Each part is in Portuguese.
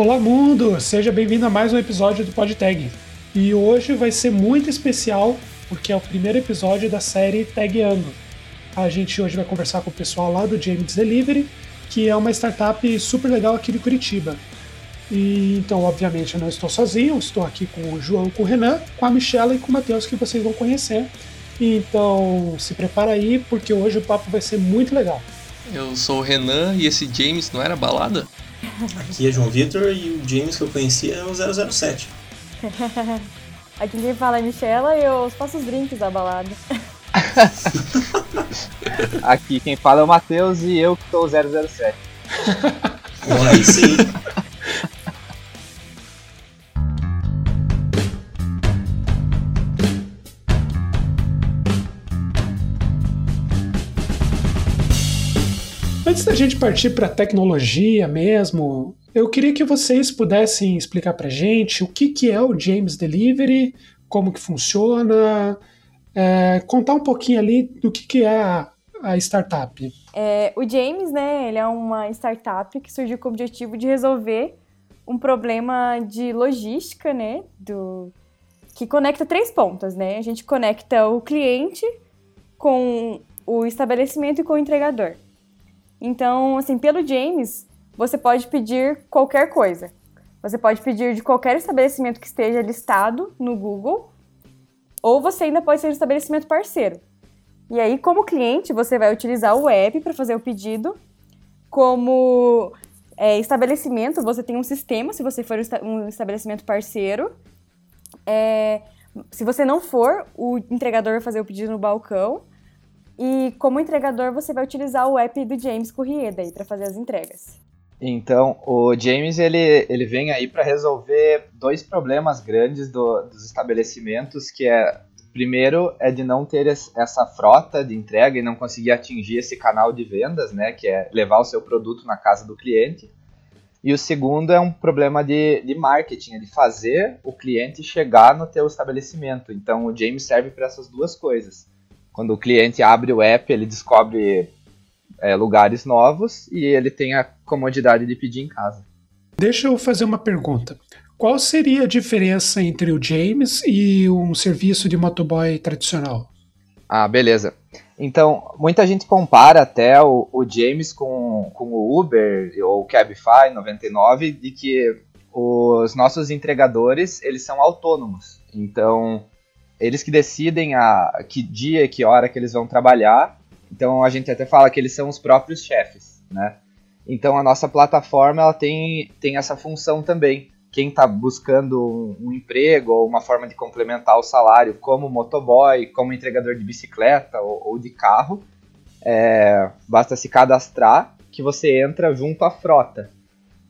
Olá, mundo! Seja bem-vindo a mais um episódio do PodTag. E hoje vai ser muito especial porque é o primeiro episódio da série Tagueando. A gente hoje vai conversar com o pessoal lá do James Delivery, que é uma startup super legal aqui de Curitiba. E então, obviamente, eu não estou sozinho, estou aqui com o João, com o Renan, com a Michela e com o Matheus, que vocês vão conhecer. Então, se prepara aí, porque hoje o papo vai ser muito legal. Eu sou o Renan e esse James não era balada? Aqui é João Vitor e o James que eu conhecia é o 007. Aqui quem fala é Michela e eu faço os drinks da balada. Aqui quem fala é o Matheus e eu que sou o 007. Olha aí sim. Antes da gente partir para tecnologia mesmo, eu queria que vocês pudessem explicar para gente o que, que é o James Delivery, como que funciona, é, contar um pouquinho ali do que, que é a, a startup. É, o James, né, ele é uma startup que surgiu com o objetivo de resolver um problema de logística, né, do, que conecta três pontas, né? A gente conecta o cliente com o estabelecimento e com o entregador. Então, assim, pelo James, você pode pedir qualquer coisa. Você pode pedir de qualquer estabelecimento que esteja listado no Google, ou você ainda pode ser um estabelecimento parceiro. E aí, como cliente, você vai utilizar o app para fazer o pedido. Como é, estabelecimento, você tem um sistema, se você for um estabelecimento parceiro. É, se você não for, o entregador vai fazer o pedido no balcão. E como entregador, você vai utilizar o app do James Courrier daí para fazer as entregas. Então, o James ele, ele vem aí para resolver dois problemas grandes do, dos estabelecimentos, que é primeiro é de não ter essa frota de entrega e não conseguir atingir esse canal de vendas, né, que é levar o seu produto na casa do cliente. E o segundo é um problema de, de marketing, é de fazer o cliente chegar no teu estabelecimento. Então, o James serve para essas duas coisas quando o cliente abre o app, ele descobre é, lugares novos e ele tem a comodidade de pedir em casa. Deixa eu fazer uma pergunta. Qual seria a diferença entre o James e um serviço de motoboy tradicional? Ah, beleza. Então, muita gente compara até o, o James com, com o Uber ou o Cabify 99 de que os nossos entregadores, eles são autônomos. Então, eles que decidem a que dia, que hora que eles vão trabalhar. Então a gente até fala que eles são os próprios chefes, né? Então a nossa plataforma ela tem, tem essa função também. Quem está buscando um, um, emprego ou uma forma de complementar o salário, como motoboy, como entregador de bicicleta ou, ou de carro, é, basta se cadastrar que você entra junto à frota.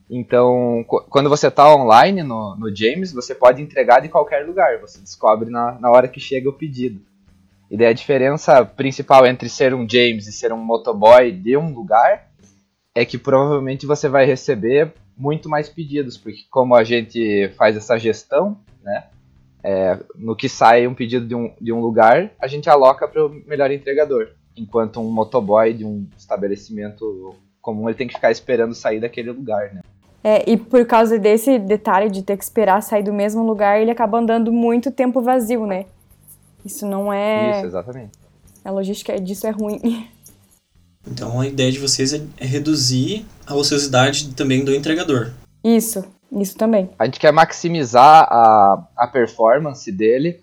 Então, quando você está online no, no James, você pode entregar de qualquer lugar, você descobre na, na hora que chega o pedido. E daí a diferença principal entre ser um James e ser um motoboy de um lugar é que provavelmente você vai receber muito mais pedidos, porque como a gente faz essa gestão, né, é, no que sai um pedido de um, de um lugar, a gente aloca para o melhor entregador, enquanto um motoboy de um estabelecimento comum ele tem que ficar esperando sair daquele lugar, né. É, e por causa desse detalhe de ter que esperar sair do mesmo lugar, ele acaba andando muito tempo vazio, né? Isso não é. Isso, exatamente. A logística disso é ruim. Então a ideia de vocês é, é reduzir a ociosidade também do entregador. Isso, isso também. A gente quer maximizar a, a performance dele,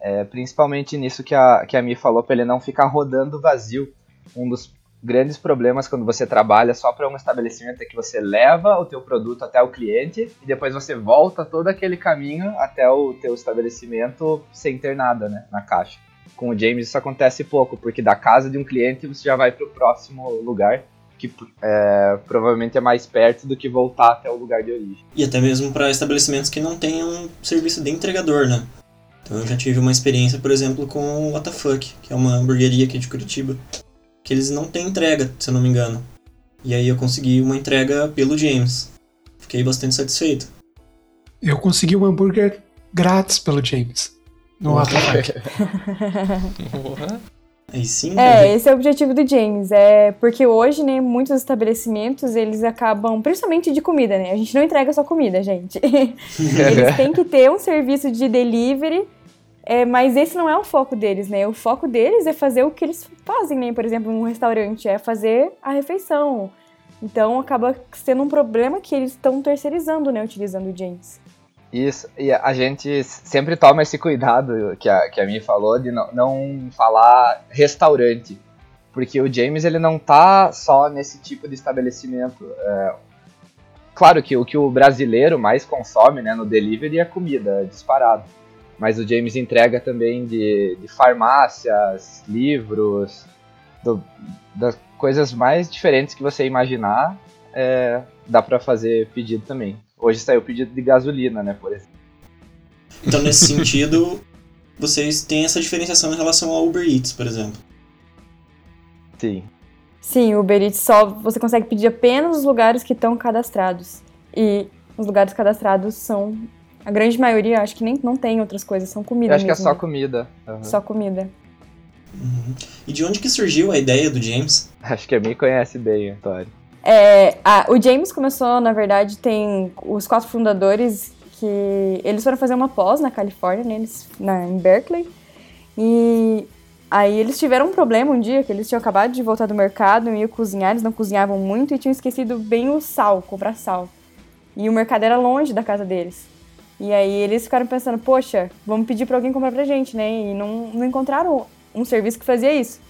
é, principalmente nisso que a, que a Mi falou, para ele não ficar rodando vazio. Um dos grandes problemas quando você trabalha só para um estabelecimento é que você leva o teu produto até o cliente e depois você volta todo aquele caminho até o teu estabelecimento sem ter nada, né, na caixa. Com o James isso acontece pouco, porque da casa de um cliente você já vai para o próximo lugar, que é, provavelmente é mais perto do que voltar até o lugar de origem. E até mesmo para estabelecimentos que não tenham serviço de entregador, né? Então eu já tive uma experiência, por exemplo, com o WTF, que é uma hamburgueria aqui de Curitiba, que eles não têm entrega, se eu não me engano. E aí eu consegui uma entrega pelo James. Fiquei bastante satisfeito. Eu consegui um hambúrguer grátis pelo James. No Outback. Aí sim. É, esse é o objetivo do James. É porque hoje, né, muitos estabelecimentos eles acabam, principalmente de comida, né? A gente não entrega só comida, gente. eles têm que ter um serviço de delivery, é, mas esse não é o foco deles, né? O foco deles é fazer o que eles fazem, né? Por exemplo, um restaurante é fazer a refeição. Então acaba sendo um problema que eles estão terceirizando, né, utilizando o James. Isso, e a gente sempre toma esse cuidado que a, que a Mi falou de não, não falar restaurante, porque o James ele não tá só nesse tipo de estabelecimento. É, claro que o que o brasileiro mais consome né, no delivery é comida, é disparado. Mas o James entrega também de, de farmácias, livros, do, das coisas mais diferentes que você imaginar, é, dá para fazer pedido também. Hoje saiu pedido de gasolina, né, por exemplo. Então, nesse sentido, vocês têm essa diferenciação em relação ao Uber Eats, por exemplo. Sim. Sim, o Uber Eats só você consegue pedir apenas os lugares que estão cadastrados. E os lugares cadastrados são a grande maioria, acho que nem não tem outras coisas, são comida Eu acho mesmo. que é só comida. Uhum. Só comida. Uhum. E de onde que surgiu a ideia do James? Acho que a Mi conhece bem, Antônio. É, a, o James começou, na verdade, tem os quatro fundadores que eles foram fazer uma pós na Califórnia, né, eles, na, em Berkeley, e aí eles tiveram um problema um dia, que eles tinham acabado de voltar do mercado, iam cozinhar, eles não cozinhavam muito e tinham esquecido bem o sal, comprar sal. E o mercado era longe da casa deles. E aí eles ficaram pensando, poxa, vamos pedir pra alguém comprar pra gente, né? E não, não encontraram um serviço que fazia isso.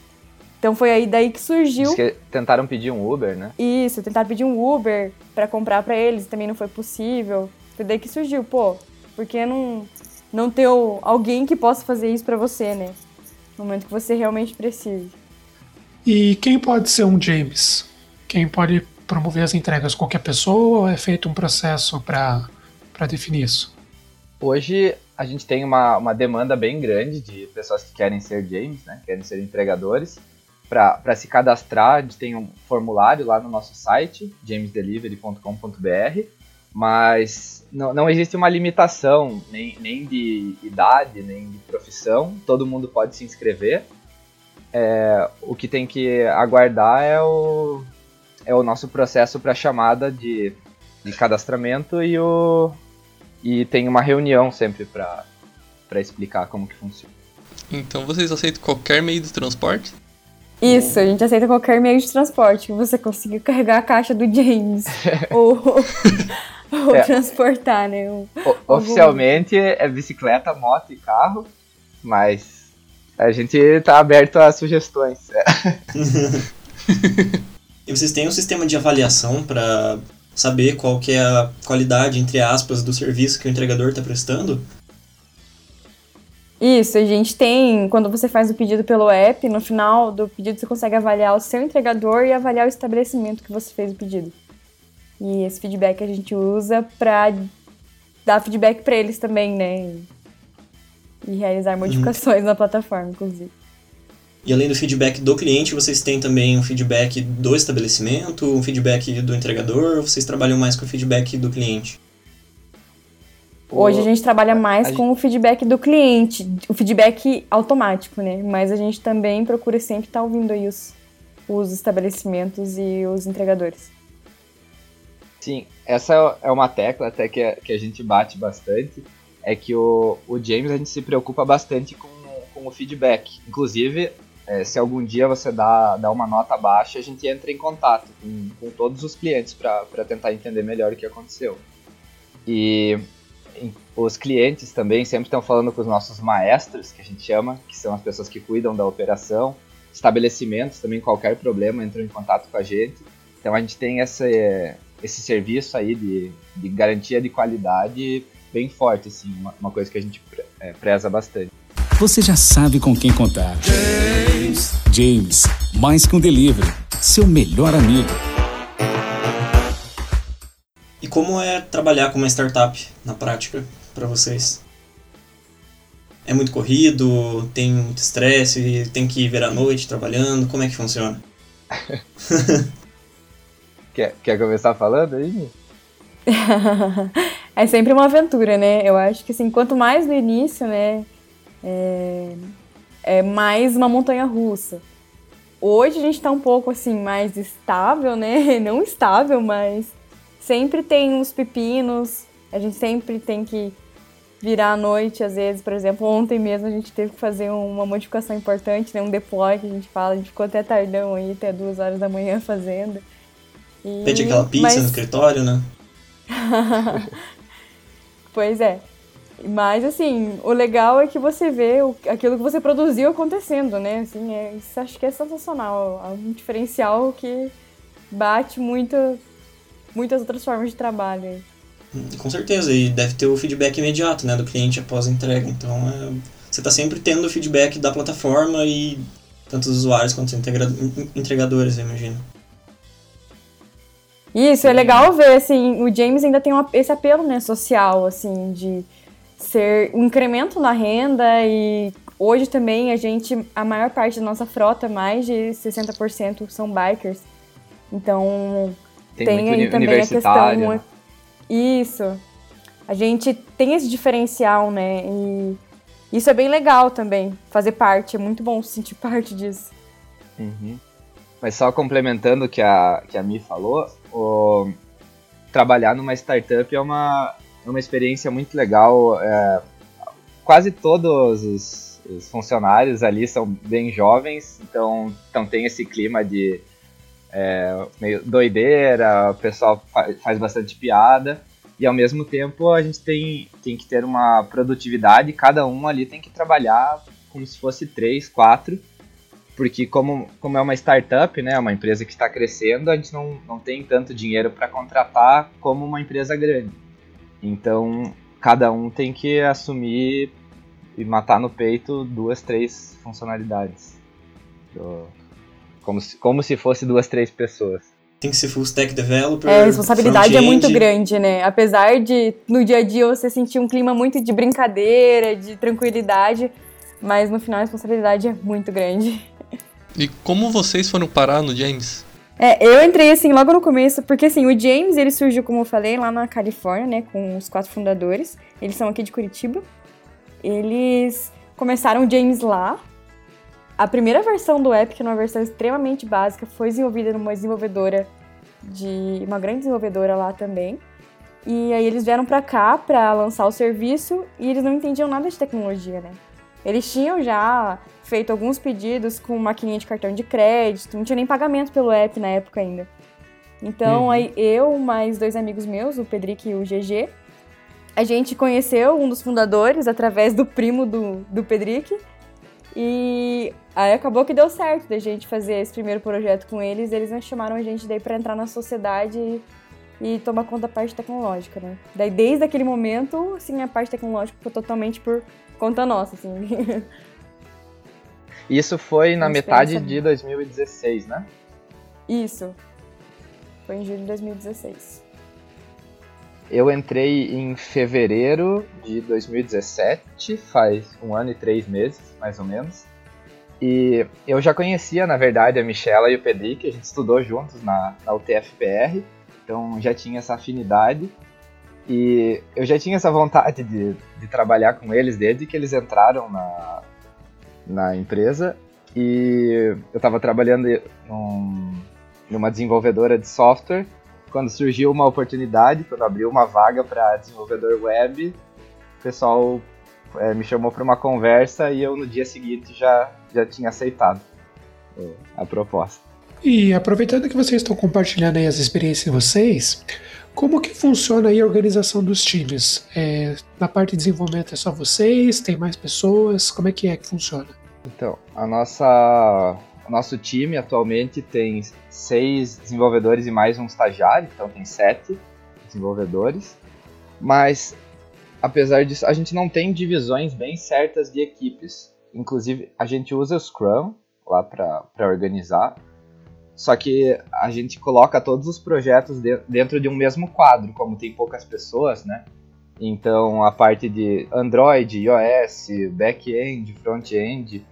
Então foi aí daí que surgiu. Que tentaram pedir um Uber, né? Isso, tentaram pedir um Uber para comprar para eles, também não foi possível. Foi daí que surgiu, pô, por que não, não ter alguém que possa fazer isso para você, né? No momento que você realmente precise. E quem pode ser um James? Quem pode promover as entregas? Qualquer pessoa ou é feito um processo para definir isso? Hoje a gente tem uma, uma demanda bem grande de pessoas que querem ser James, né? Querem ser entregadores para se cadastrar, a gente tem um formulário lá no nosso site, jamesdelivery.com.br, mas não, não existe uma limitação nem, nem de idade, nem de profissão, todo mundo pode se inscrever. É, o que tem que aguardar é o, é o nosso processo para chamada de, de cadastramento e, o, e tem uma reunião sempre para explicar como que funciona. Então vocês aceitam qualquer meio de transporte? Isso, a gente aceita qualquer meio de transporte que você consiga carregar a caixa do James ou, ou É. transportar, né? O- O- Oficialmente é bicicleta, moto e carro, mas a gente tá aberto a sugestões. E vocês têm um sistema de avaliação para saber qual que é a qualidade, entre aspas, do serviço que o entregador está prestando? Isso, a gente tem, quando você faz o pedido pelo app, no final do pedido você consegue avaliar o seu entregador e avaliar o estabelecimento que você fez o pedido. E esse feedback a gente usa pra dar feedback pra eles também, né? E realizar modificações na plataforma, inclusive. E além do feedback do cliente, vocês têm também um feedback do estabelecimento, um feedback do entregador, ou vocês trabalham mais com o feedback do cliente? Hoje a gente trabalha mais a com o feedback do cliente, o feedback automático, né? Mas a gente também procura sempre estar ouvindo aí os, os estabelecimentos e os entregadores. Sim, essa é uma tecla até que a, que a gente bate bastante, é que o, o James a gente se preocupa bastante com, com o feedback. Inclusive, é, se algum dia você dá, dá uma nota baixa, a gente entra em contato com, com todos os clientes para tentar entender melhor o que aconteceu. E os clientes também sempre estão falando com os nossos maestros, que a gente chama, que são as pessoas que cuidam da operação. Estabelecimentos também, qualquer problema, entram em contato com a gente. Então a gente tem essa, esse serviço aí de, de garantia de qualidade bem forte, assim, uma, uma coisa que a gente é, preza bastante. Você já sabe com quem contar. James. mais que um delivery, seu melhor amigo. E como é trabalhar com uma startup na prática para vocês? É muito corrido, tem muito estresse, tem que vir à noite trabalhando, como é que funciona? Quer, quer começar falando aí? É sempre uma aventura, né? Eu acho que assim, quanto mais no início, né? É, é mais uma montanha russa. Hoje a gente está um pouco assim mais estável, né? Não estável, mas sempre tem uns pepinos. A gente sempre tem que virar à noite, às vezes, por exemplo, ontem mesmo a gente teve que fazer uma modificação importante, né? Um deploy que a gente fala, a gente ficou até tardão aí, até duas horas da manhã fazendo. E... Pede aquela pizza mas... no escritório, né? pois é. Mas, assim, o legal é que você vê o, aquilo que você produziu acontecendo, né? Assim, é, isso acho que é sensacional. É um diferencial que bate muito, muitas outras formas de trabalho. Hum, com certeza, e deve ter o feedback imediato, né, do cliente após a entrega. Então, é, você está sempre tendo o feedback da plataforma e tanto os usuários quanto os entregadores, eu imagino. Isso, é legal ver, assim, o James ainda tem uma, esse apelo, né, social, assim, de ser um incremento na renda e hoje também a gente, a maior parte da nossa frota, mais de 60% são bikers. Então, tem, tem aí também a questão... Né? Isso. A gente tem esse diferencial, né, e isso é bem legal também, fazer parte, é muito bom sentir parte disso. Uhum. Mas só complementando o que a, que a Mi falou, o, trabalhar numa startup é uma, é uma experiência muito legal. É, quase todos os, os, funcionários ali são bem jovens, então, então tem esse clima de é, meio doideira, o pessoal faz, faz bastante piada. E ao mesmo tempo a gente tem, tem que ter uma produtividade, cada um ali tem que trabalhar como se fosse três, quatro porque como, como é uma startup, né, uma empresa que está crescendo, a gente não, não tem tanto dinheiro para contratar como uma empresa grande. Então, cada um tem que assumir e matar no peito duas, três funcionalidades. Como se, como se fosse duas, três pessoas. Tem que ser full stack developer. É, a responsabilidade é muito grande, né? Apesar de no dia a dia você sentir um clima muito de brincadeira, de tranquilidade, mas no final a responsabilidade é muito grande. E como vocês foram parar no James? É, eu entrei assim logo no começo, porque assim, o James ele surgiu, como eu falei, lá na Califórnia, né, com os quatro fundadores. Eles são aqui de Curitiba. Eles começaram o James lá. A primeira versão do app, que é uma versão extremamente básica, foi desenvolvida numa desenvolvedora de uma grande desenvolvedora lá também. E aí eles vieram para cá para lançar o serviço e eles não entendiam nada de tecnologia, né? Eles tinham já feito alguns pedidos com maquininha de cartão de crédito, não tinha nem pagamento pelo app na época ainda. Então, uhum. aí eu, mais dois amigos meus, o Pedrick e o GG, a gente conheceu um dos fundadores através do primo do, do Pedrick. E aí acabou que deu certo da gente fazer esse primeiro projeto com eles. Eles nos chamaram a gente daí para entrar na sociedade e, e, tomar conta da parte tecnológica, né? Daí desde aquele momento, assim, a parte tecnológica foi totalmente por conta nossa, assim. Isso foi na metade de 2016, né? Isso. Foi em julho de 2016. Eu entrei em fevereiro de 2017, faz um ano e três meses, mais ou menos. E eu já conhecia, na verdade, a Michela e o Pedrick, a gente estudou juntos na, na UTFPR, então já tinha essa afinidade. E eu já tinha essa vontade de, de trabalhar com eles desde que eles entraram na, na empresa e eu estava trabalhando num, numa desenvolvedora de software quando surgiu uma oportunidade, quando abriu uma vaga para desenvolvedor web, o pessoal é, me chamou para uma conversa e eu no dia seguinte já, já tinha aceitado é, a proposta. E aproveitando que vocês estão compartilhando aí as experiências de vocês, como que funciona aí a organização dos times? É, na parte de desenvolvimento é só vocês? Tem mais pessoas? Como é que é que funciona? Então, a nossa, o nosso time atualmente tem seis desenvolvedores e mais um estagiário, então tem sete desenvolvedores. Mas, apesar disso, a gente não tem divisões bem certas de equipes. Inclusive, a gente usa o Scrum lá para organizar só que a gente coloca todos os projetos dentro de um mesmo quadro, como tem poucas pessoas, né? Então a parte de Android, iOS, back-end, front-end,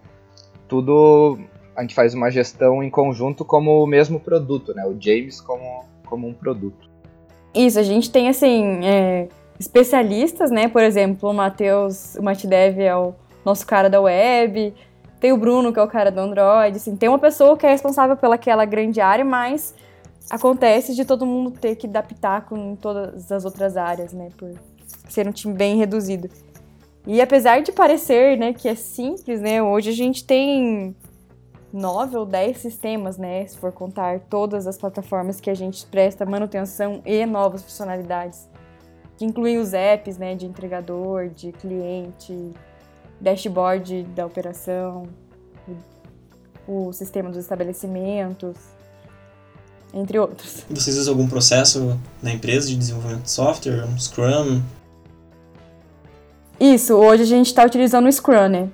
tudo a gente faz uma gestão em conjunto como o mesmo produto, né? O James como, como um produto. Isso, a gente tem assim é, especialistas, né? Por exemplo, o Matheus, o MatDev é o nosso cara da web, Tem o Bruno, que é o cara do Android, assim, tem uma pessoa que é responsável pelaquela grande área, mas acontece de todo mundo ter que adaptar com todas as outras áreas, né, por ser um time bem reduzido. E apesar de parecer, né, que é simples, né, hoje a gente tem nove ou dez sistemas, né, se for contar todas as plataformas que a gente presta manutenção e novas funcionalidades, que incluem os apps, né, de entregador, de cliente, dashboard da operação, o, o sistema dos estabelecimentos, entre outros. Vocês usam algum processo na empresa de desenvolvimento de software, um Scrum? Isso, hoje a gente está utilizando o Scrum, né?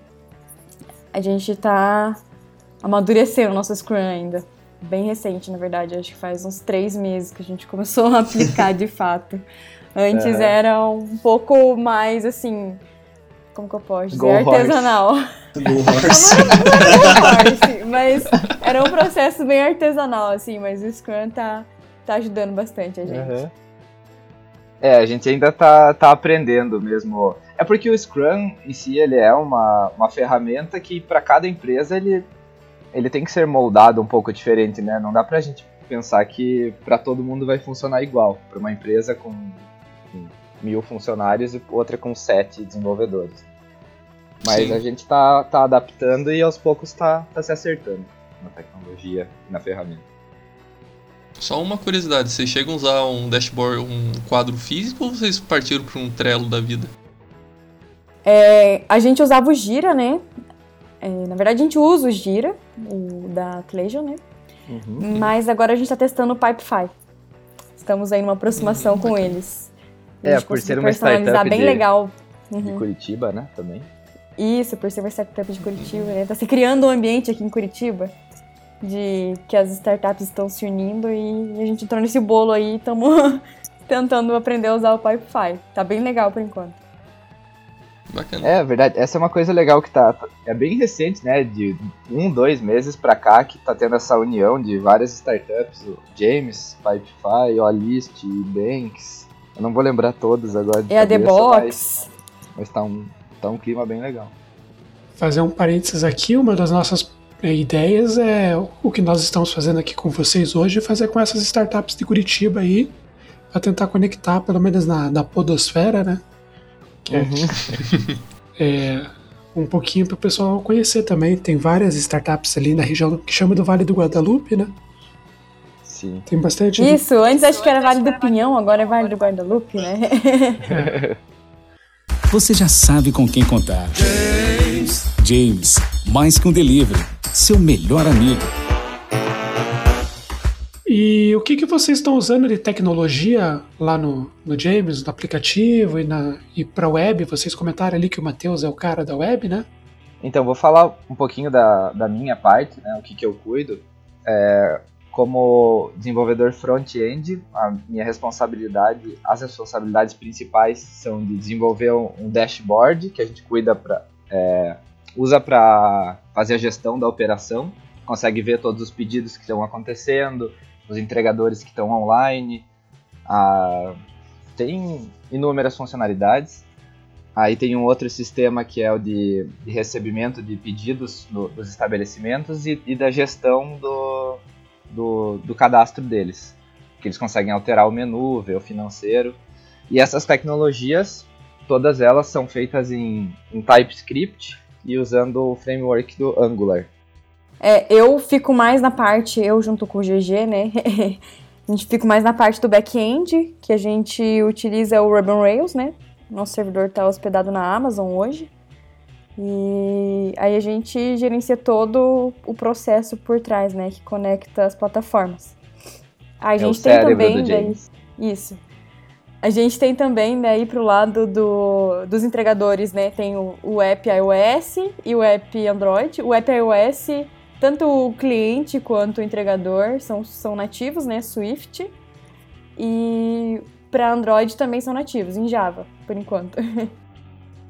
A gente está amadurecendo o nosso Scrum ainda. Bem recente, na verdade. Acho que faz uns três meses que a gente começou a aplicar de fato. Antes é. era um pouco mais assim. Como que eu posso dizer? Go artesanal. Go horse. horse. mas era um processo bem artesanal, assim, mas o Scrum tá, tá ajudando bastante a gente. Uhum. É, a gente ainda tá, tá aprendendo mesmo. É porque o Scrum em si ele é uma, uma ferramenta que para cada empresa ele ele tem que ser moldado um pouco diferente, né? Não dá pra gente pensar que para todo mundo vai funcionar igual. Para uma empresa com, com, mil funcionários e outra com sete desenvolvedores. Mas Sim. a gente tá, tá adaptando e aos poucos tá, tá se acertando na tecnologia e na ferramenta. Só uma curiosidade, vocês chegam a usar um dashboard, um quadro físico ou vocês partiram para um Trello da vida? É, a gente usava o Gira, né? É, na verdade, a gente usa o Gira, o da Clesion, né? Uhum. Mas agora a gente está testando o Pipefy. Estamos aí numa aproximação uhum, com bacana. eles. É, por ser uma startup bem de, legal. Uhum. de Curitiba, né? Também. Isso, por ser uma startup de Curitiba, né? Tá se criando um ambiente aqui em Curitiba de que as startups estão se unindo e a gente entrou nesse bolo aí e estamos tentando aprender a usar o Pipefy. Tá bem legal por enquanto. Bacana. É verdade, essa é uma coisa legal que tá. É bem recente, né? De um, dois meses pra cá que tá tendo essa união de várias startups, o James, Pipefy, Olist, Banks. Eu não vou lembrar todos agora. De é cabeça, a The Box. Mas, mas tá, um, tá um clima bem legal. Fazer um parênteses aqui, uma das nossas é, ideias é o que nós estamos fazendo aqui com vocês hoje, fazer com essas startups de Curitiba aí, para tentar conectar, pelo menos na, na podosfera, né? É. Uhum. é, um pouquinho para o pessoal conhecer também. Tem várias startups ali na região que chama do Vale do Guadalupe, né? Sim. Tem bastante. Isso, antes acho que era Vale do Pinhão, agora é Vale do Guadalupe, né? Você já sabe com quem contar. James. James, mais que um delivery, seu melhor amigo. E o que, que vocês estão usando de tecnologia lá no, no James, no aplicativo e, na, e para web? Vocês comentaram ali que o Matheus é o cara da web, né? Então, vou falar um pouquinho da, da minha parte, né, o que, que eu cuido. É, como desenvolvedor front-end, a minha responsabilidade, as responsabilidades principais são de desenvolver um dashboard que a gente cuida para é, usa para fazer a gestão da operação, consegue ver todos os pedidos que estão acontecendo, os entregadores que estão online. Ah, tem inúmeras funcionalidades. Aí tem um outro sistema que é o de, de recebimento de pedidos no, dos estabelecimentos e, e da gestão do, do, do, cadastro deles. Que eles conseguem alterar o menu, ver o financeiro. E essas tecnologias, todas elas são feitas em, em TypeScript e usando o framework do Angular. É, eu fico mais na parte, eu junto com o GG, né? a gente fica mais na parte do back-end, que a gente utiliza o Ruby on Rails, né? Nosso servidor está hospedado na Amazon hoje. E aí a gente gerencia todo o processo por trás, né? Que conecta as plataformas. a é gente tem também daí, isso. A gente tem também daí pro lado do, dos entregadores, né? Tem o, o app iOS e o app Android. O app iOS tanto o cliente quanto o entregador são, são nativos, né? Swift. E para Android também são nativos, em Java, por enquanto.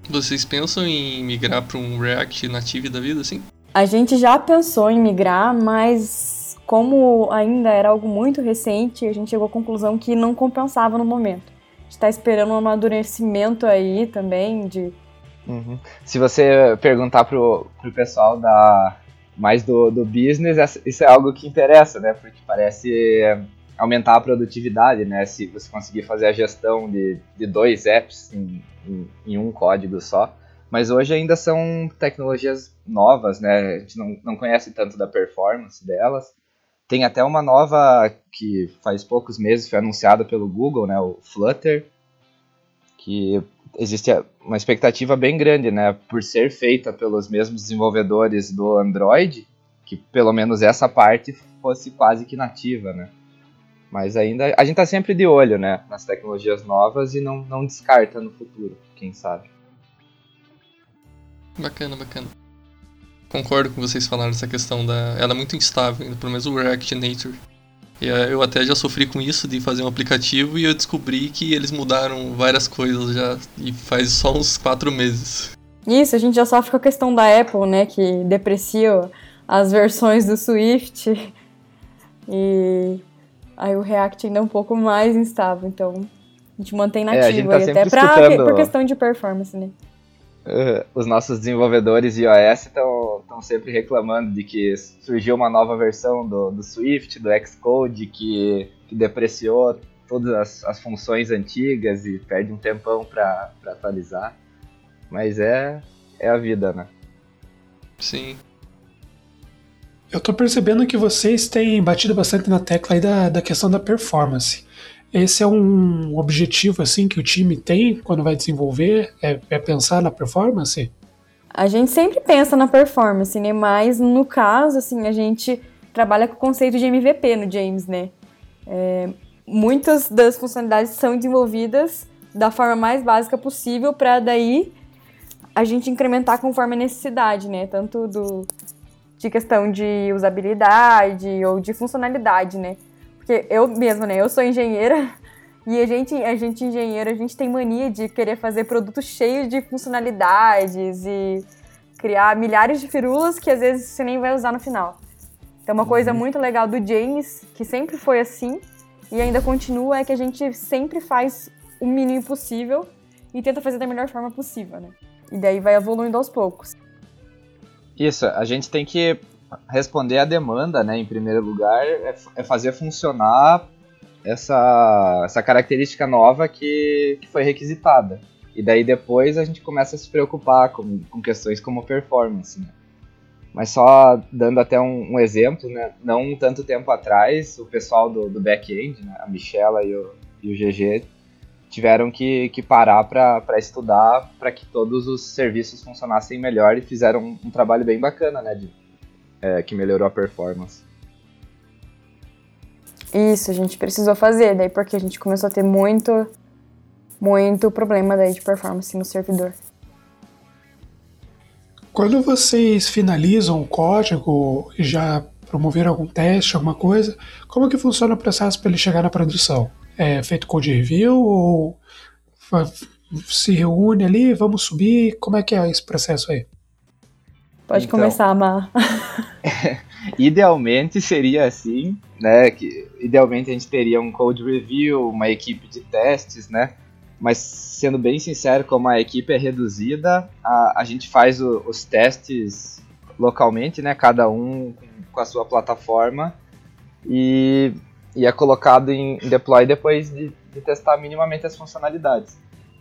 Vocês pensam em migrar para um React nativo da vida, assim? A gente já pensou em migrar, mas como ainda era algo muito recente, a gente chegou à conclusão que não compensava no momento. A gente está esperando um amadurecimento aí também de Uhum. Se você perguntar pro, pro pessoal da mais do, do business, isso é algo que interessa, né? Porque parece aumentar a produtividade, né? Se você conseguir fazer a gestão de, de dois apps em, em, em um código só. Mas hoje ainda são tecnologias novas, né? A gente não, não conhece tanto da performance delas. Tem até uma nova que faz poucos meses foi anunciada pelo Google, né? O Flutter, que existe uma expectativa bem grande, né? Por ser feita pelos mesmos desenvolvedores do Android, que pelo menos essa parte fosse quase que nativa, né? Mas ainda a gente tá sempre de olho, né? Nas tecnologias novas e não, não descarta no futuro, quem sabe. Bacana, bacana. Concordo com vocês falaram dessa questão da. Ela é muito instável, pelo menos o React Nature. E, eh, eu até já sofri com isso de fazer um aplicativo e eu descobri que eles mudaram várias coisas já e faz só uns quatro meses. Isso, a gente já sofre com a questão da Apple, né, que deprecia as versões do Swift e aí o React ainda é um pouco mais instável, então a gente mantém nativo é, gente tá até pra, por questão de performance, né. Uh, os nossos desenvolvedores de iOS estão sempre reclamando de que surgiu uma nova versão do, do Swift, do Xcode, que, que depreciou todas as, as, funções antigas e perde um tempão para atualizar. Mas é, é a vida, né? Sim. Eu tô percebendo que vocês têm batido bastante na tecla aí da, da questão da performance. Esse é um objetivo assim que o time tem quando vai desenvolver, é, é pensar na performance? A gente sempre pensa na performance, né? Mas no caso, assim, a gente trabalha com o conceito de MVP no James, né? É, muitas das funcionalidades são desenvolvidas da forma mais básica possível para daí a gente incrementar conforme a necessidade, né? Tanto do, de questão de usabilidade ou de funcionalidade, né? Porque eu mesma, né? Eu sou engenheira e a gente, a gente engenheiro, a gente tem mania de querer fazer produtos cheios de funcionalidades e criar milhares de firulas que às vezes você nem vai usar no final. Então uma coisa uhum. muito legal do James, que sempre foi assim e ainda continua, é que a gente sempre faz o mínimo possível e tenta fazer da melhor forma possível, né? E daí vai evoluindo aos poucos. Isso, a gente tem que responder à demanda, né, em primeiro lugar, é, é fazer funcionar essa, essa característica nova que, que foi requisitada. E daí depois a gente começa a se preocupar com, com questões como performance. Né? Mas só dando até um, um, exemplo, né? não tanto tempo atrás, o pessoal do, do back-end, né? a Michela e o, e o GG, tiveram que, que parar para estudar para que todos os serviços funcionassem melhor e fizeram um, um trabalho bem bacana, né? De, é, que melhorou a performance. Isso, a gente precisou fazer, daí porque a gente começou a ter muito, muito problema daí de performance no servidor. Quando vocês finalizam o código e já promoveram algum teste, alguma coisa, como que funciona o processo para ele chegar na produção? É feito code review ou se reúne ali, vamos subir? Como é que é esse processo aí? Pode então, começar, Amar. idealmente seria assim, né? Que idealmente a gente teria um code review, uma equipe de testes, né? Mas sendo bem sincero, como a equipe é reduzida, a, a gente faz o, os testes localmente, né? Cada um com a sua plataforma e, e é colocado em, deploy depois de, de testar minimamente as funcionalidades.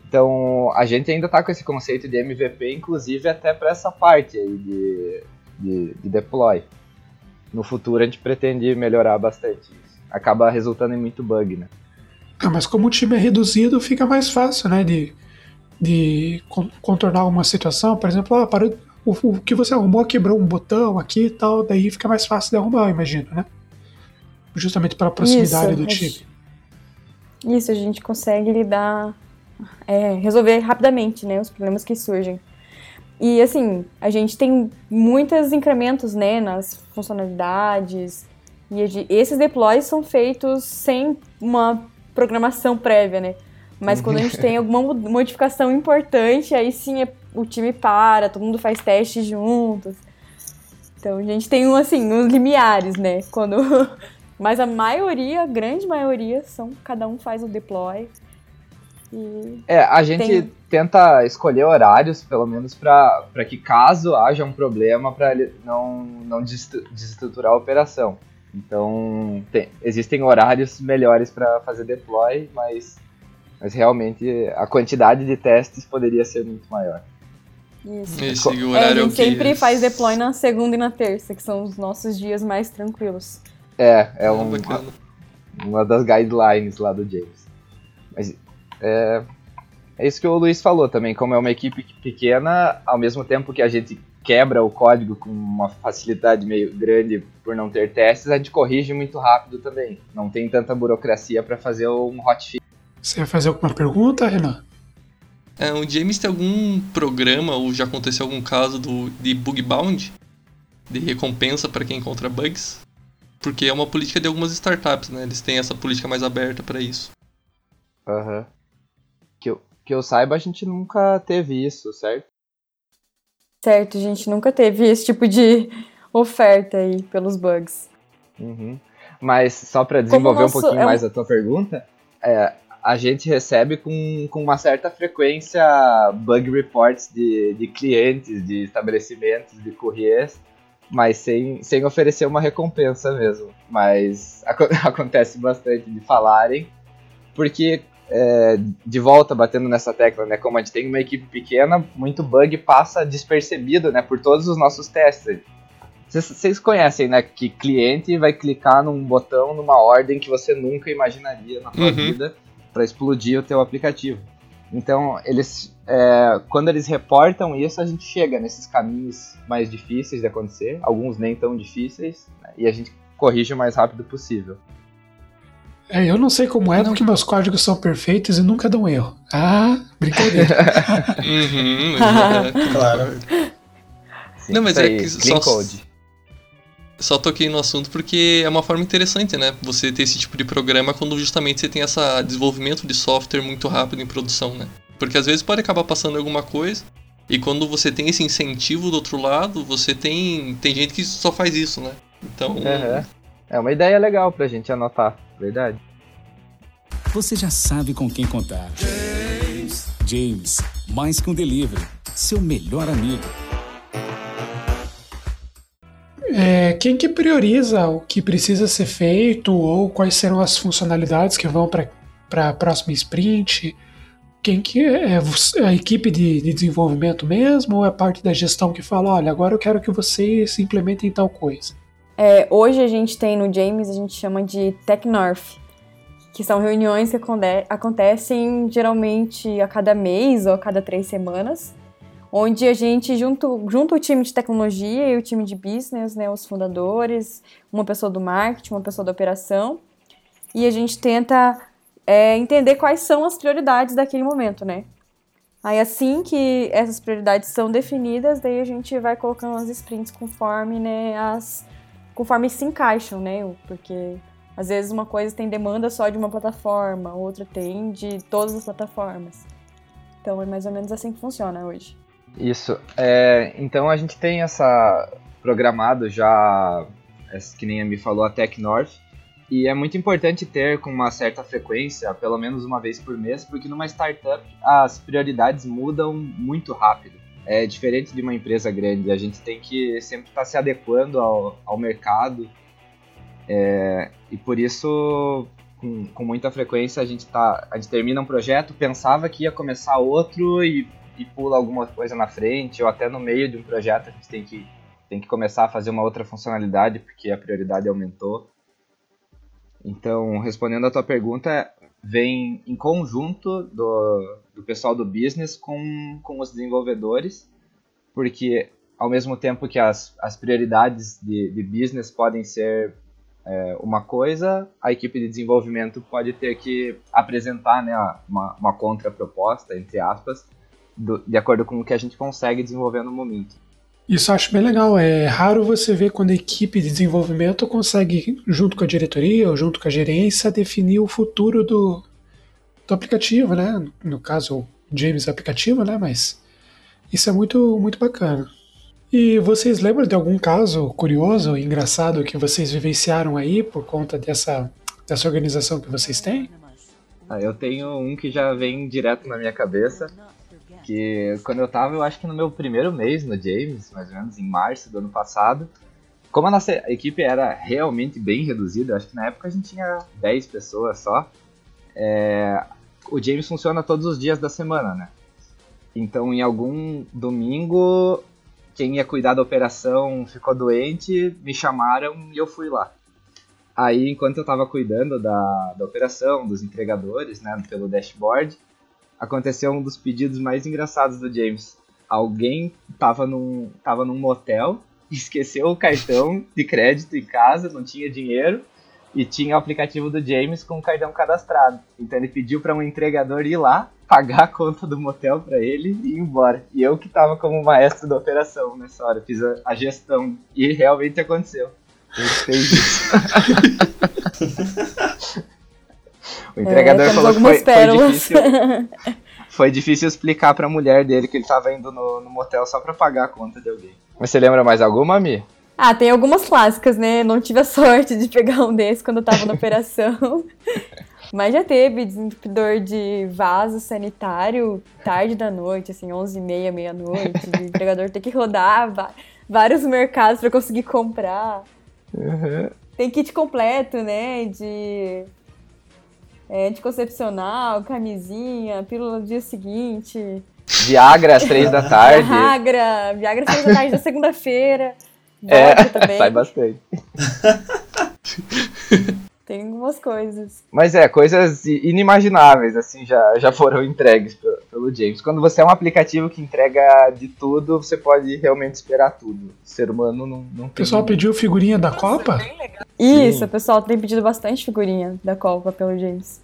Então, a gente ainda está com esse conceito de MVP, inclusive até para essa parte aí de, de, de, deploy. No futuro a gente pretende melhorar bastante isso. Acaba resultando em muito bug, né? Ah, mas como o time é reduzido, fica mais fácil, né? De, de contornar uma situação. Por exemplo, ah, o, o que você arrumou quebrou um botão aqui e tal, daí fica mais fácil de arrumar, imagino, né? Justamente pela proximidade isso, do time. Isso, a gente consegue lidar é, resolver rapidamente, né, os problemas que surgem. E assim, a gente tem muitos incrementos, né, nas funcionalidades. E esses deploys são feitos sem uma programação prévia, né? Mas quando a gente tem alguma modificação importante, aí sim é, o time para, todo mundo faz testes juntos. Então a gente tem assim, uns limiares, né? Quando mas a maioria, a grande maioria são cada um faz o deploy E É, a gente Tem- tenta escolher horários, pelo menos para que caso haja um problema, para ele não, não desestruturar a operação. Então, tem- existem horários melhores para fazer deploy, mas, mas realmente a quantidade de testes poderia ser muito maior. isso. Esse É, a horário é gente sempre faz deploy na segunda e na terça, que são os nossos dias mais tranquilos. É, é Ah, um, bacana. uma das guidelines lá do James. Mas é, é isso que o Luiz falou também, como é uma equipe pequena, ao mesmo tempo que a gente quebra o código com uma facilidade meio grande por não ter testes, a gente corrige muito rápido também. Não tem tanta burocracia para fazer um hotfix. Você vai fazer alguma pergunta, Renan? É, o James tem algum programa ou já aconteceu algum caso do, de bug bound? De recompensa para quem encontra bugs? Porque é uma política de algumas startups, né? Eles têm essa política mais aberta para isso. Aham. Que, eu, que eu saiba, a gente nunca teve isso, certo? Certo, a gente nunca teve esse tipo de oferta aí pelos bugs. Uhum. Mas só para desenvolver nosso- um pouquinho é um- mais a tua pergunta, é, a gente recebe com, com uma certa frequência bug reports de, de clientes, de estabelecimentos, de couriers, mas sem, sem oferecer uma recompensa mesmo. Mas aco- acontece bastante de falarem, porque é, de volta batendo nessa tecla, né? Como a gente tem uma equipe pequena, muito bug passa despercebido, né? Por todos os nossos testes. Vocês- Vocês conhecem, né? Que cliente vai clicar num botão numa ordem que você nunca imaginaria na sua Uhum. vida para explodir o teu aplicativo. Então, eles, é, quando eles reportam isso, a gente chega nesses caminhos mais difíceis de acontecer, alguns nem tão difíceis, né, e a gente corrige o mais rápido possível. É, eu não sei como é, porque meus códigos são perfeitos e nunca dão erro. Ah, brincadeira. Uhum, é, Claro. Sim, Não, mas isso é aí, que clean só- code. Só toquei no assunto porque é uma forma interessante, né? Você ter esse tipo de programa quando justamente você tem esse desenvolvimento de software muito rápido em produção, né? Porque às vezes pode acabar passando alguma coisa e quando você tem esse incentivo do outro lado, você tem tem gente que só faz isso, né? Então, Aham. É uma ideia legal pra gente anotar, verdade. Você já sabe com quem contar. James, mais que um delivery, seu melhor amigo. É, quem que prioriza o que precisa ser feito ou quais serão as funcionalidades que vão para a próxima sprint? Quem que é você- a equipe de, de desenvolvimento mesmo ou é parte da gestão que fala, olha, agora eu quero que vocês implementem tal coisa? É, hoje a gente tem no James, a gente chama de Tech North, que são reuniões que acontecem geralmente a cada mês ou a cada três semanas, onde a gente, junto, junto o time de tecnologia e o time de business, né, os fundadores, uma pessoa do marketing, uma pessoa da operação, e a gente tenta é, entender quais são as prioridades daquele momento, né? Aí assim que essas prioridades são definidas, daí a gente vai colocando as sprints conforme né, as conforme se encaixam, né? Porque às vezes uma coisa tem demanda só de uma plataforma, outra tem de todas as plataformas. Então é mais ou menos assim que funciona hoje. Isso. É, então a gente tem essa programado já, essa que nem a me falou, a Tech North. E é muito importante ter com uma certa frequência, pelo menos uma vez por mês, porque numa startup as prioridades mudam muito rápido. É diferente de uma empresa grande, a gente tem que sempre estar se adequando ao, ao mercado. É, e por isso, com, com muita frequência, a gente, tá, a gente termina um projeto, pensava que ia começar outro e e pula alguma coisa na frente, ou até no meio de um projeto a gente tem que, tem que começar a fazer uma outra funcionalidade, porque a prioridade aumentou. Então, respondendo a tua pergunta, vem em conjunto do, do pessoal do business com, com os desenvolvedores, porque ao mesmo tempo que as, as prioridades de, de business podem ser é, uma coisa, a equipe de desenvolvimento pode ter que apresentar né, uma, uma contraproposta, entre aspas, do, de acordo com o que a gente consegue desenvolver no momento. Isso eu acho bem legal. É raro você ver quando a equipe de desenvolvimento consegue, junto com a diretoria ou junto com a gerência, definir o futuro do, do aplicativo, né? No caso, o James aplicativo, né? Mas isso é muito, muito bacana. E vocês lembram de algum caso curioso, engraçado que vocês vivenciaram aí por conta dessa, dessa organização que vocês têm? Ah, eu tenho um que já vem direto na minha cabeça, que quando eu tava, eu acho que no meu primeiro mês no James, mais ou menos em março do ano passado, como a nossa equipe era realmente bem reduzida, acho que na época a gente tinha 10 pessoas só, é, o James funciona todos os dias da semana, né? Então, em algum domingo, quem ia cuidar da operação ficou doente, me chamaram e eu fui lá. Aí, enquanto eu estava cuidando da, da operação, dos entregadores, né, pelo dashboard, aconteceu um dos pedidos mais engraçados do James. Alguém estava num, tava num motel, esqueceu o cartão de crédito em casa, não tinha dinheiro, e tinha o aplicativo do James com o cartão cadastrado. Então ele pediu para um entregador ir lá, pagar a conta do motel para ele e ir embora. E eu que estava como maestro da operação nessa hora, fiz a, a gestão. E realmente aconteceu. fez isso. o entregador é, falou que foi, foi, difícil. Foi difícil explicar pra mulher dele que ele tava indo no, no motel só pra pagar a conta de alguém. Mas você lembra mais alguma, Mi? Ah, tem algumas clássicas, né? Não tive a sorte de pegar um desses quando eu tava na operação. Mas já teve desentupidor de vaso sanitário tarde da noite, assim, 11 e meia, meia-noite. O entregador tem que rodar vários mercados para conseguir comprar. Uhum. Tem kit completo, né? De é, anticoncepcional, camisinha, pílula no dia seguinte. Viagra às três da tarde. Viagra, Viagra às três da tarde da segunda-feira. É, também. sai bastante. Tem algumas coisas. Mas é, coisas inimagináveis, assim, já, já foram entregues pelo, pelo James. Quando você é um aplicativo que entrega de tudo, você pode realmente esperar tudo. O ser humano não, não tem... O pessoal pediu figurinha da Copa? Isso, Sim. o pessoal tem pedido bastante figurinha da Copa pelo James.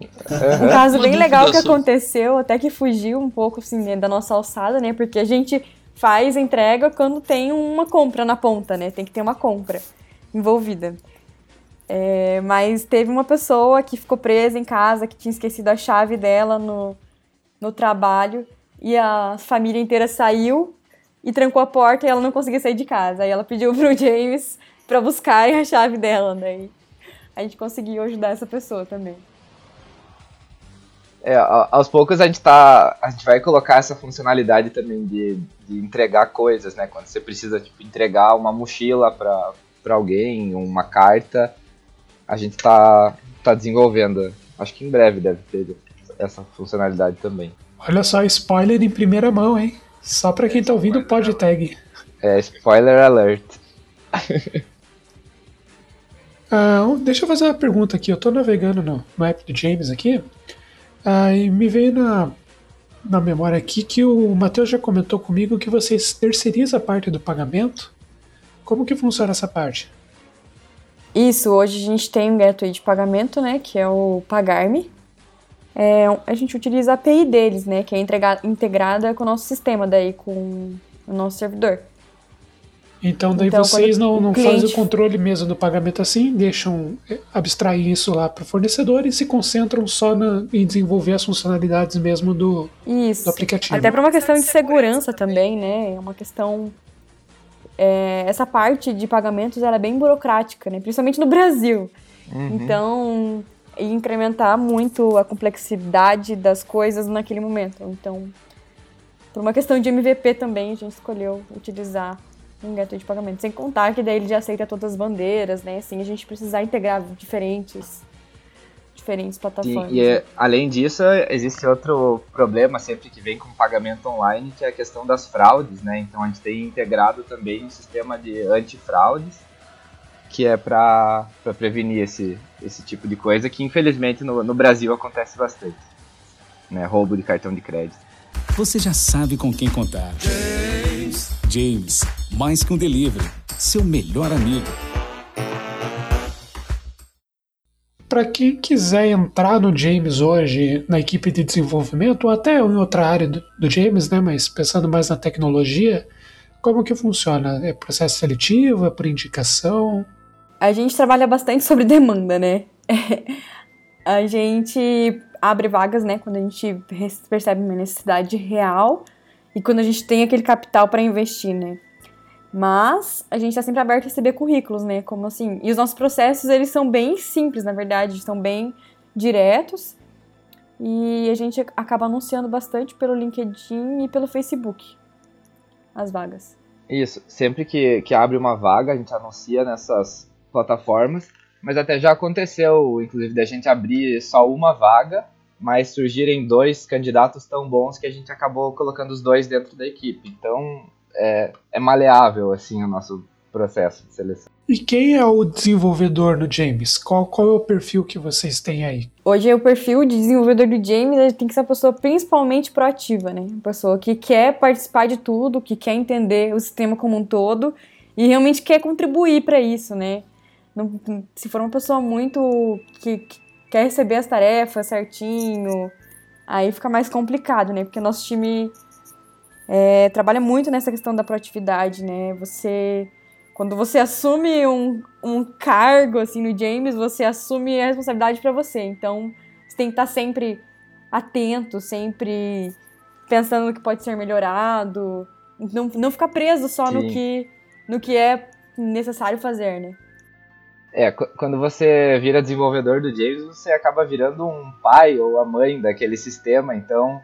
Uhum. Um caso bem legal que aconteceu, até que fugiu um pouco assim, né, da nossa alçada, né? Porque a gente faz entrega quando tem uma compra na ponta, né? Tem que ter uma compra envolvida. É, mas teve uma pessoa que ficou presa em casa, que tinha esquecido a chave dela no, no trabalho, e a família inteira saiu e trancou a porta e ela não conseguia sair de casa. Aí ela pediu pro James para buscarem a chave dela, né? a gente conseguiu ajudar essa pessoa também. É, aos poucos a gente tá. A gente vai colocar essa funcionalidade também de, de entregar coisas, né? Quando você precisa tipo, entregar uma mochila para alguém, uma carta, a gente tá, tá desenvolvendo. Acho que em breve deve ter essa funcionalidade também. Olha só, spoiler em primeira mão, hein? Só pra quem tá ouvindo pode tag. É, spoiler alert. ah, deixa eu fazer uma pergunta aqui. Eu tô navegando no, no app do James aqui. Ah, e me veio na, na memória aqui que o Matheus já comentou comigo que vocês terceirizam a parte do pagamento. Como que funciona essa parte? Isso, hoje a gente tem um gateway de pagamento, né, que é o Pagarme. É, a gente utiliza a API deles, né, que é integrada com o nosso sistema, daí com o nosso servidor. Então daí então, vocês não, não cliente... fazem o controle mesmo do pagamento assim, deixam é, abstrair isso lá para o fornecedor e se concentram só na, em desenvolver as funcionalidades mesmo do, isso. do aplicativo. Até para uma questão de segurança também, né? É uma questão é, essa parte de pagamentos ela é bem burocrática, né? principalmente no Brasil. Uhum. Então, incrementar muito a complexidade das coisas naquele momento. Então, por uma questão de MVP também, a gente escolheu utilizar um gateway de pagamento. Sem contar que daí ele já aceita todas as bandeiras, né? Assim, a gente precisar integrar diferentes diferentes plataformas. E, e é, além disso, existe outro problema sempre que vem com pagamento online, que é a questão das fraudes, né? Então a gente tem integrado também um sistema de antifraudes, que é para prevenir esse, esse tipo de coisa, que infelizmente no, no Brasil acontece bastante. Né? Roubo de cartão de crédito. Você já sabe com quem contar. James, mais que um delivery, seu melhor amigo. para quem quiser entrar no James hoje, na equipe de desenvolvimento, ou até em outra área do, James, né, mas pensando mais na tecnologia, como que funciona? É processo seletivo? É por indicação? A gente trabalha bastante sobre demanda, né? a gente abre vagas, né, quando a gente percebe uma necessidade real e quando a gente tem aquele capital para investir, né? Mas a gente está sempre aberto a receber currículos, né? Como assim? E os nossos processos, eles são bem simples, na verdade, são bem diretos. E a gente acaba anunciando bastante pelo LinkedIn e pelo Facebook as vagas. Isso, sempre que, que abre uma vaga, a gente anuncia nessas plataformas, mas até já aconteceu, inclusive, da gente abrir só uma vaga, mas surgirem dois candidatos tão bons que a gente acabou colocando os dois dentro da equipe. Então, é, é maleável, assim, o nosso processo de seleção. E quem é o desenvolvedor no James? Qual, qual é o perfil que vocês têm aí? Hoje o perfil de desenvolvedor do James tem que ser uma pessoa principalmente proativa, né? Uma pessoa que quer participar de tudo, que quer entender o sistema como um todo e realmente quer contribuir para isso, né? Não, se for uma pessoa muito que, que quer receber as tarefas certinho, aí fica mais complicado, né? Porque nosso time é, trabalha muito nessa questão da proatividade, né? Você quando você assume um, um cargo assim no James, você assume a responsabilidade para você. Então, você tem que estar sempre atento, sempre pensando no que pode ser melhorado, não, não ficar preso só no que, no que é necessário fazer, né? É, quando você vira desenvolvedor do James, você acaba virando um pai ou a mãe daquele sistema, então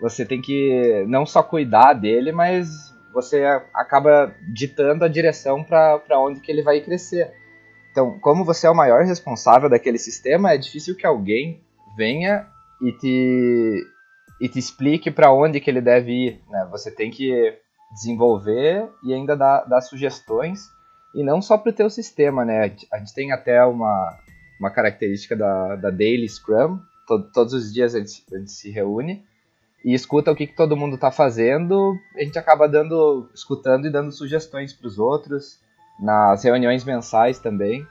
você tem que não só cuidar dele, mas você acaba ditando a direção para onde que ele vai crescer. Então, como você é o maior responsável daquele sistema, é difícil que alguém venha e te, e te explique para onde que ele deve ir. Né? Você tem que desenvolver e ainda dar, dar sugestões, e não só para o teu sistema. Né? A gente tem até uma, uma característica da, da Daily Scrum, todo, todos os dias a gente, a gente se reúne, e escuta o que, que todo mundo está fazendo, a gente acaba dando, escutando e dando sugestões para os outros, nas reuniões mensais também.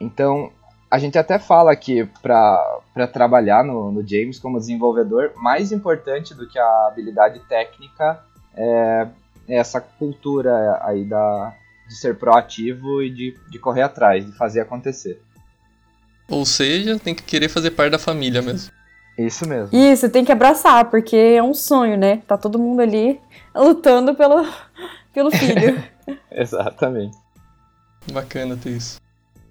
Então, a gente até fala que para trabalhar no, no, James como desenvolvedor, mais importante do que a habilidade técnica é, é essa cultura aí da, de ser proativo e de, de correr atrás, de fazer acontecer. Ou seja, tem que querer fazer parte da família mesmo. Isso mesmo. Isso, tem que abraçar, porque é um sonho, né? Tá todo mundo ali lutando pelo, pelo filho. Exatamente. Bacana ter isso.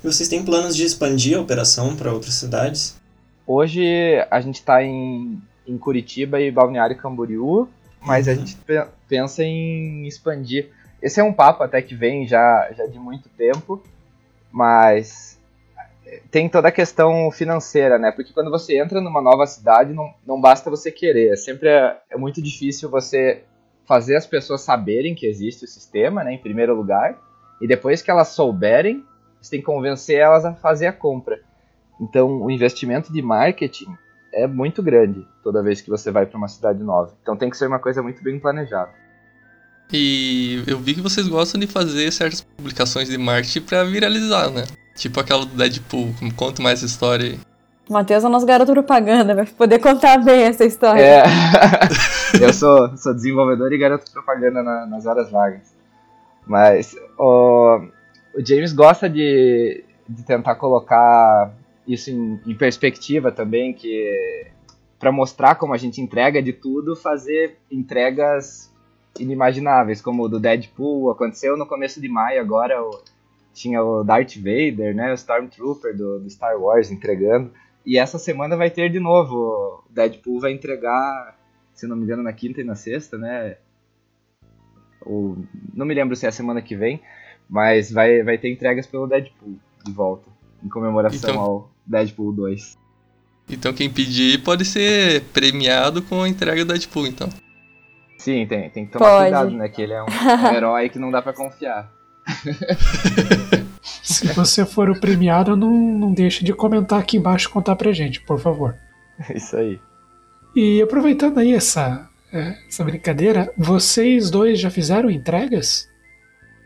E vocês têm planos de expandir a operação para outras cidades? Hoje a gente está em, em Curitiba e Balneário Camboriú, mas uhum. a gente pensa em expandir. Esse é um papo até que vem já, já de muito tempo, mas tem toda a questão financeira, né? Porque quando você entra numa nova cidade, não, não basta você querer. É sempre é, é muito difícil você fazer as pessoas saberem que existe o sistema, né? Em primeiro lugar. E depois que elas souberem, você tem que convencer elas a fazer a compra. Então, o investimento de marketing é muito grande toda vez que você vai para uma cidade nova. Então, tem que ser uma coisa muito bem planejada. E eu vi que vocês gostam de fazer certas publicações de marketing para viralizar, né? Tipo aquela do Deadpool. Conta mais história aí. Matheus é o nosso garoto propaganda, vai poder contar bem essa história. É. eu sou, sou desenvolvedor e garoto propaganda na, nas horas vagas. Mas o, o James gosta de, de tentar colocar isso em, em perspectiva também, que para mostrar como a gente entrega de tudo, fazer entregas inimagináveis, como o do Deadpool, aconteceu no começo de maio agora, o, tinha o Darth Vader, né, o Stormtrooper do, do Star Wars entregando, e essa semana vai ter de novo, o Deadpool vai entregar, se não me engano, na quinta e na sexta, né, o, não me lembro se é a semana que vem, mas vai, vai ter entregas pelo Deadpool de volta, em comemoração então, ao Deadpool 2. Então quem pedir pode ser premiado com a entrega do Deadpool, então. Sim, tem, tem que tomar pode. cuidado, né? Que ele é um, um herói que não dá para confiar. Se você for o premiado, não, não deixe de comentar aqui embaixo e contar pra gente, por favor. Isso aí. E aproveitando aí essa, é, essa brincadeira, vocês dois já fizeram entregas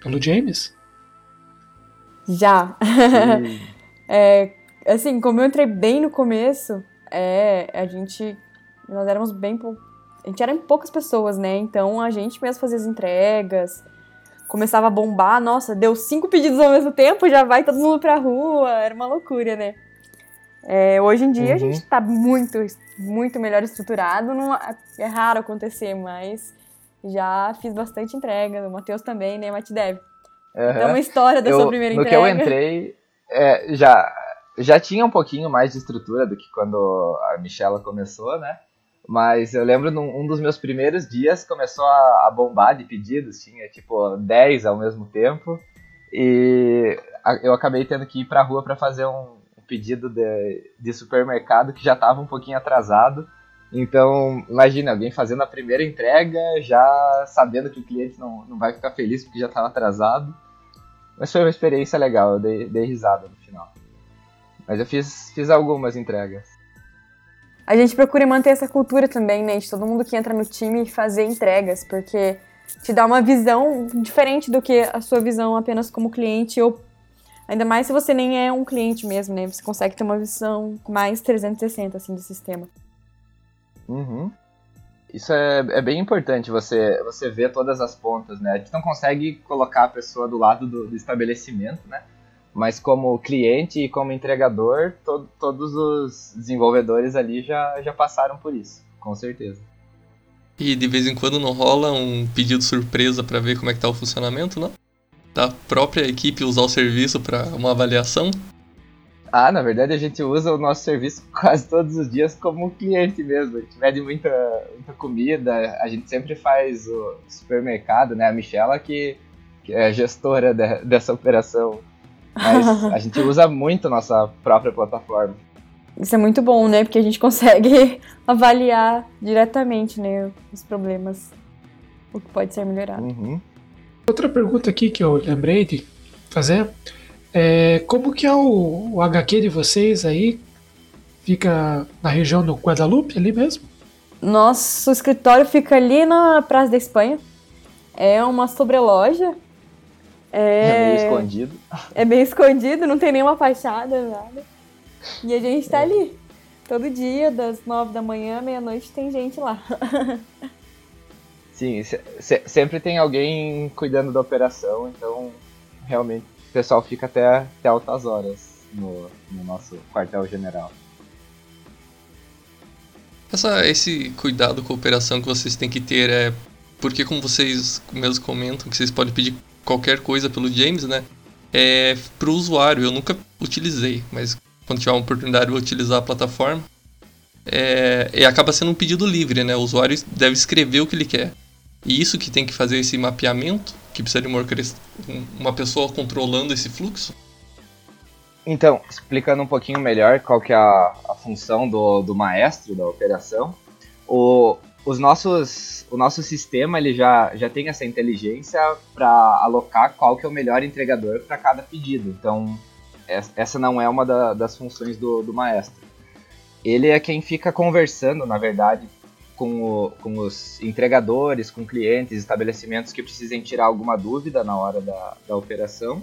pelo James? Já. é, assim, como eu entrei bem no começo, é, a gente. Nós éramos bem. A gente era em poucas pessoas, né? Então a gente mesmo fazia as entregas começava a bombar, nossa, deu cinco pedidos ao mesmo tempo, já vai todo mundo pra rua, era uma loucura, né? É, hoje em dia uhum. a gente tá muito, muito melhor estruturado, não, é raro acontecer, mas já fiz bastante entrega, o Matheus também, né, Matdev? Uhum. Então uma história da eu, sua primeira no entrega. No que eu entrei, é, já, já tinha um pouquinho mais de estrutura do que quando a Michela começou, né? Mas eu lembro num um dos meus primeiros dias começou a, a, bombar de pedidos, tinha tipo 10 ao mesmo tempo. E eu acabei tendo que ir pra rua para fazer um, um pedido de, de supermercado que já estava um pouquinho atrasado. Então, imagina alguém fazendo a primeira entrega, já sabendo que o cliente não, não vai ficar feliz porque já estava atrasado. Mas foi uma experiência legal, eu dei, dei risada no final. Mas eu fiz, fiz algumas entregas. A gente procura manter essa cultura também, né? De todo mundo que entra no time fazer entregas, porque te dá uma visão diferente do que a sua visão apenas como cliente ou ainda mais se você nem é um cliente mesmo, né? Você consegue ter uma visão mais 360 assim do sistema. Uhum. Isso é, é bem importante, você, você ver todas as pontas, né? A gente não consegue colocar a pessoa do lado do, do estabelecimento, né? Mas como cliente e como entregador, to, todos os desenvolvedores ali já, já passaram por isso, com certeza. E de vez em quando não rola um pedido surpresa para ver como é que tá o funcionamento, não? Da própria equipe usar o serviço para uma avaliação? Ah, na verdade a gente usa o nosso serviço quase todos os dias como cliente mesmo. A gente pede muita, muita comida, a gente sempre faz o supermercado, né? A Michela que, que é gestora de, dessa operação. Mas a gente usa muito a nossa própria plataforma. Isso é muito bom, né? Porque a gente consegue avaliar diretamente né, os problemas, o que pode ser melhorado. Uhum. Outra pergunta aqui que eu lembrei de fazer é, como que é o, o, HQ de vocês aí? Fica na região do Guadalupe, ali mesmo? Nosso escritório fica ali na Praça da Espanha. É uma sobreloja. É, é meio escondido. É meio escondido, não tem nenhuma fachada, nada. E a gente tá ali. Todo dia, das nove da manhã, meia-noite, tem gente lá. Sim, se, se, sempre tem alguém cuidando da operação, então realmente o pessoal fica até, até altas horas no, no nosso quartel-general. Essa, esse cuidado com a operação que vocês têm que ter é porque, como vocês mesmo comentam, que vocês podem pedir qualquer coisa pelo James, né? É pro usuário. Eu nunca utilizei, mas quando tiver uma oportunidade eu vou utilizar a plataforma. É, e acaba sendo um pedido livre, né? O usuário deve escrever o que ele quer. E isso que tem que fazer esse mapeamento, que precisa de uma, uma pessoa controlando esse fluxo? Então, explicando um pouquinho melhor qual que é a, a função do, do maestro da operação, o, os nossos, o nosso sistema ele já, já tem essa inteligência para alocar qual que é o melhor entregador para cada pedido. Então, essa não é uma da, das funções do, do maestro. Ele é quem fica conversando, na verdade, com, o, com os entregadores, com clientes, estabelecimentos que precisem tirar alguma dúvida na hora da, da operação.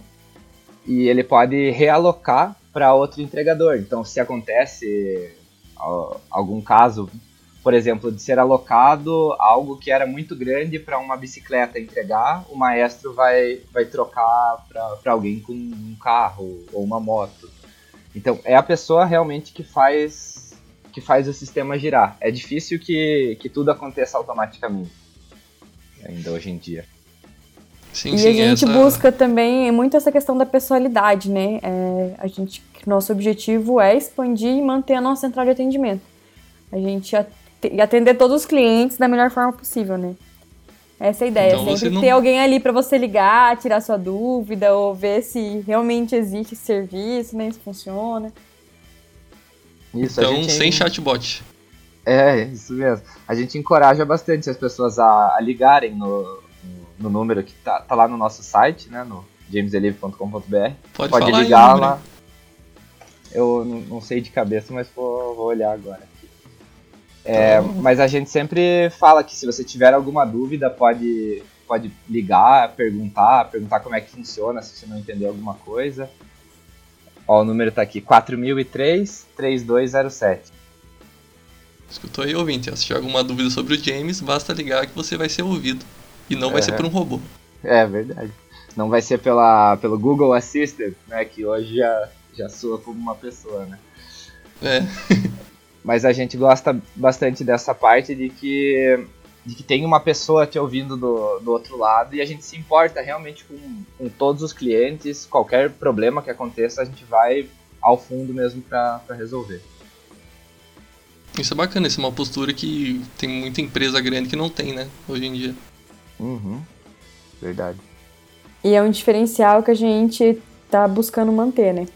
E ele pode realocar para outro entregador. Então, se acontece algum caso, por exemplo, de ser alocado algo que era muito grande para uma bicicleta entregar, o maestro vai, vai trocar para alguém com um carro ou uma moto. Então, é a pessoa realmente que faz que faz o sistema girar. É difícil que, que tudo aconteça automaticamente, ainda hoje em dia. Sim, e sim, a gente essa... busca também muito essa questão da pessoalidade, né? É, a gente, nosso objetivo é expandir e manter a nossa central de atendimento. A gente atender todos os clientes da melhor forma possível, né? Essa é a ideia, então, sempre não... ter alguém ali para você ligar, tirar sua dúvida ou ver se realmente existe esse serviço, né, se funciona. Isso, então, gente... sem chatbot. É, isso mesmo. A gente encoraja bastante as pessoas a, a ligarem no, no número que tá, tá, lá no nosso site, né, no jameselive.com.br. Pode, Pode ligar lá. Eu não, sei de cabeça, mas vou, vou olhar agora. É. Mas a gente sempre fala que se você tiver alguma dúvida, pode, pode ligar, perguntar, perguntar como é que funciona, se você não entendeu alguma coisa. Ó, o número tá aqui, 4003-3207. Escutou aí, ouvinte? Se tiver alguma dúvida sobre o James, basta ligar que você vai ser ouvido. E não vai é. ser por um robô. É verdade. Não vai ser pela, pelo Google Assistant, né? Que hoje já, já soa como uma pessoa, né? É. Mas a gente gosta bastante dessa parte de que de que tem uma pessoa te ouvindo do, do outro lado e a gente se importa realmente com, com todos os clientes. Qualquer problema que aconteça, a gente vai ao fundo mesmo para resolver. Isso é bacana, isso é uma postura que tem muita empresa grande que não tem, né, hoje em dia. Uhum. Verdade. E é um diferencial que a gente tá buscando manter, né?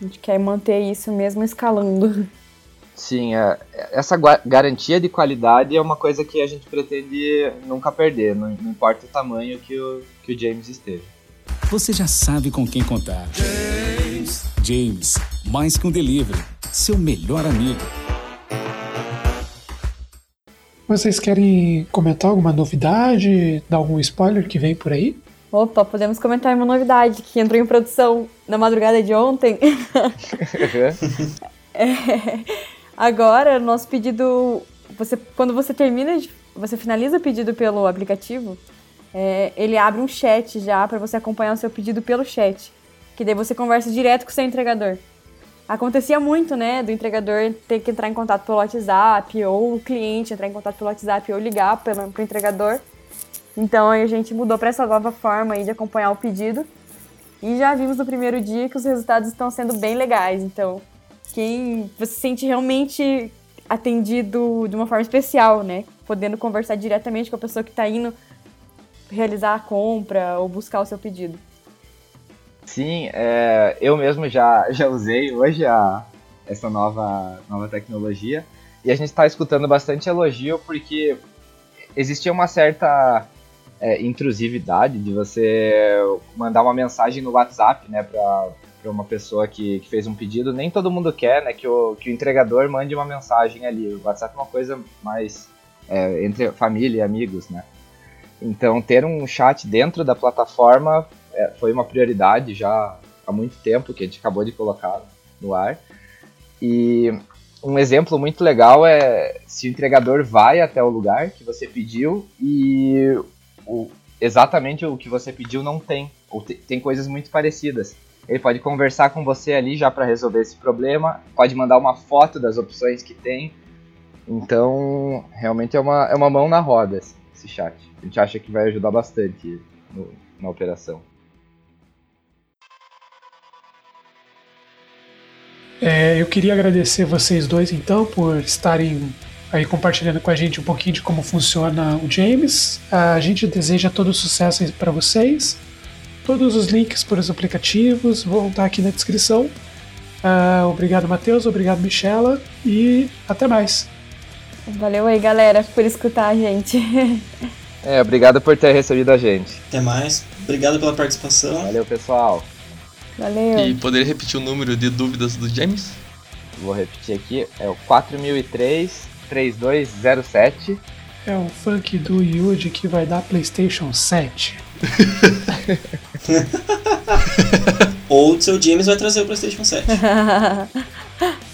A gente quer manter isso mesmo escalando. Sim, é, essa garantia de qualidade é uma coisa que a gente pretende nunca perder, não, não importa o tamanho que o, que o James esteja. Você já sabe com quem contar. James. James, mais que um delivery, seu melhor amigo. Vocês querem comentar alguma novidade, dar algum spoiler que vem por aí? Opa, podemos comentar uma novidade que entrou em produção na madrugada de ontem. é, agora, nosso pedido, você, quando você termina, você finaliza o pedido pelo aplicativo, é, ele abre um chat já para você acompanhar o seu pedido pelo chat, que daí você conversa direto com o seu entregador. Acontecia muito, né, do entregador ter que entrar em contato pelo WhatsApp, ou o cliente entrar em contato pelo WhatsApp, ou ligar para o entregador. Então a gente mudou para essa nova forma de acompanhar o pedido. E já vimos no primeiro dia que os resultados estão sendo bem legais. Então, quem você se sente realmente atendido de uma forma especial, né? Podendo conversar diretamente com a pessoa que está indo realizar a compra ou buscar o seu pedido. Sim, é, eu mesmo já, já usei hoje a, essa nova, nova tecnologia e a gente está escutando bastante elogio porque existia uma certa é, intrusividade de você mandar uma mensagem no WhatsApp, né, para uma pessoa que, que, fez um pedido. Nem todo mundo quer, né, que o, que o entregador mande uma mensagem ali. O WhatsApp é uma coisa mais é, entre família e amigos, né. Então, ter um chat dentro da plataforma é, foi uma prioridade já há muito tempo, que a gente acabou de colocar no ar. E um exemplo muito legal é se o entregador vai até o lugar que você pediu e o, exatamente o que você pediu não tem, ou te, tem coisas muito parecidas. Ele pode conversar com você ali já para resolver esse problema, pode mandar uma foto das opções que tem. Então, realmente é uma, é uma mão na roda esse chat. A gente acha que vai ajudar bastante no, na operação. É, eu queria agradecer vocês dois então por estarem aí compartilhando com a gente um pouquinho de como funciona o James. A gente deseja todo sucesso para vocês. Todos os links para os aplicativos vão estar aqui na descrição. Uh, obrigado, Matheus. Obrigado, Michela. E até mais. Valeu aí, galera, por escutar a gente. É, obrigado por ter recebido a gente. Até mais. Obrigado pela participação. Valeu, pessoal. Valeu. E poderia repetir o número de dúvidas do James? Vou repetir aqui. É o 4003 3207. É o funk do Yuji que vai dar PlayStation 7. Ou o seu James vai trazer o PlayStation 7.